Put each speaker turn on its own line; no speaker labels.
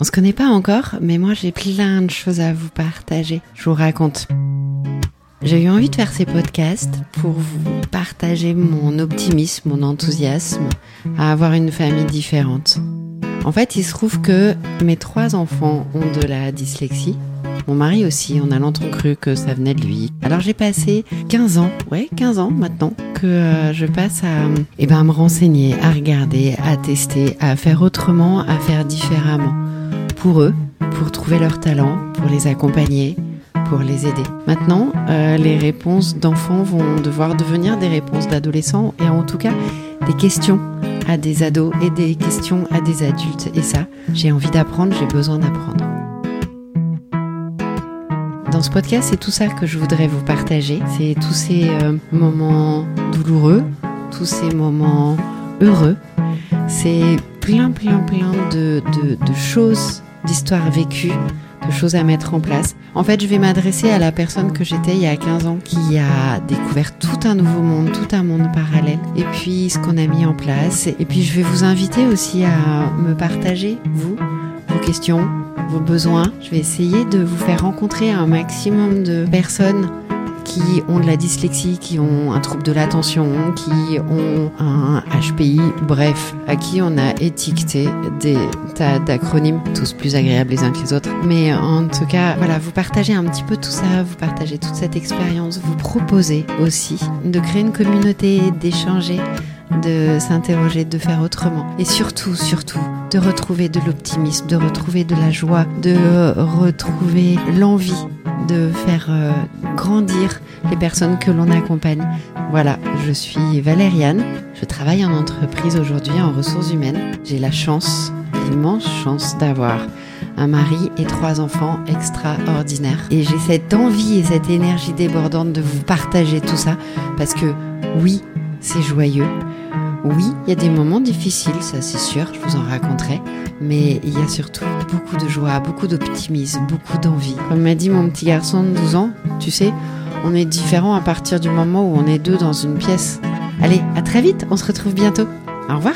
On se connaît pas encore, mais moi j'ai plein de choses à vous partager. Je vous raconte. J'ai eu envie de faire ces podcasts pour vous partager mon optimisme, mon enthousiasme à avoir une famille différente. En fait, il se trouve que mes trois enfants ont de la dyslexie. Mon mari aussi, en allant trop cru que ça venait de lui. Alors j'ai passé 15 ans, ouais, 15 ans maintenant, que euh, je passe à, eh ben, à me renseigner, à regarder, à tester, à faire autrement, à faire différemment pour eux, pour trouver leur talent, pour les accompagner, pour les aider. Maintenant, euh, les réponses d'enfants vont devoir devenir des réponses d'adolescents et en tout cas des questions à des ados et des questions à des adultes. Et ça, j'ai envie d'apprendre, j'ai besoin d'apprendre. Dans ce podcast, c'est tout ça que je voudrais vous partager. C'est tous ces euh, moments douloureux, tous ces moments heureux. C'est plein, plein, plein de choses d'histoires vécues, de choses à mettre en place. En fait, je vais m'adresser à la personne que j'étais il y a 15 ans qui a découvert tout un nouveau monde, tout un monde parallèle, et puis ce qu'on a mis en place. Et puis je vais vous inviter aussi à me partager, vous, vos questions, vos besoins. Je vais essayer de vous faire rencontrer un maximum de personnes qui ont de la dyslexie, qui ont un trouble de l'attention, qui ont un HPI, bref, à qui on a étiqueté des tas d'acronymes, tous plus agréables les uns que les autres. Mais en tout cas, voilà, vous partagez un petit peu tout ça, vous partagez toute cette expérience, vous proposez aussi de créer une communauté, d'échanger de s'interroger, de faire autrement. Et surtout, surtout, de retrouver de l'optimisme, de retrouver de la joie, de retrouver l'envie de faire euh, grandir les personnes que l'on accompagne. Voilà, je suis Valériane, je travaille en entreprise aujourd'hui en ressources humaines. J'ai la chance, l'immense chance d'avoir un mari et trois enfants extraordinaires. Et j'ai cette envie et cette énergie débordante de vous partager tout ça parce que oui, c'est joyeux. Oui, il y a des moments difficiles, ça c'est sûr, je vous en raconterai, mais il y a surtout beaucoup de joie, beaucoup d'optimisme, beaucoup d'envie. Comme m'a dit mon petit garçon de 12 ans, tu sais, on est différent à partir du moment où on est deux dans une pièce. Allez, à très vite, on se retrouve bientôt. Au revoir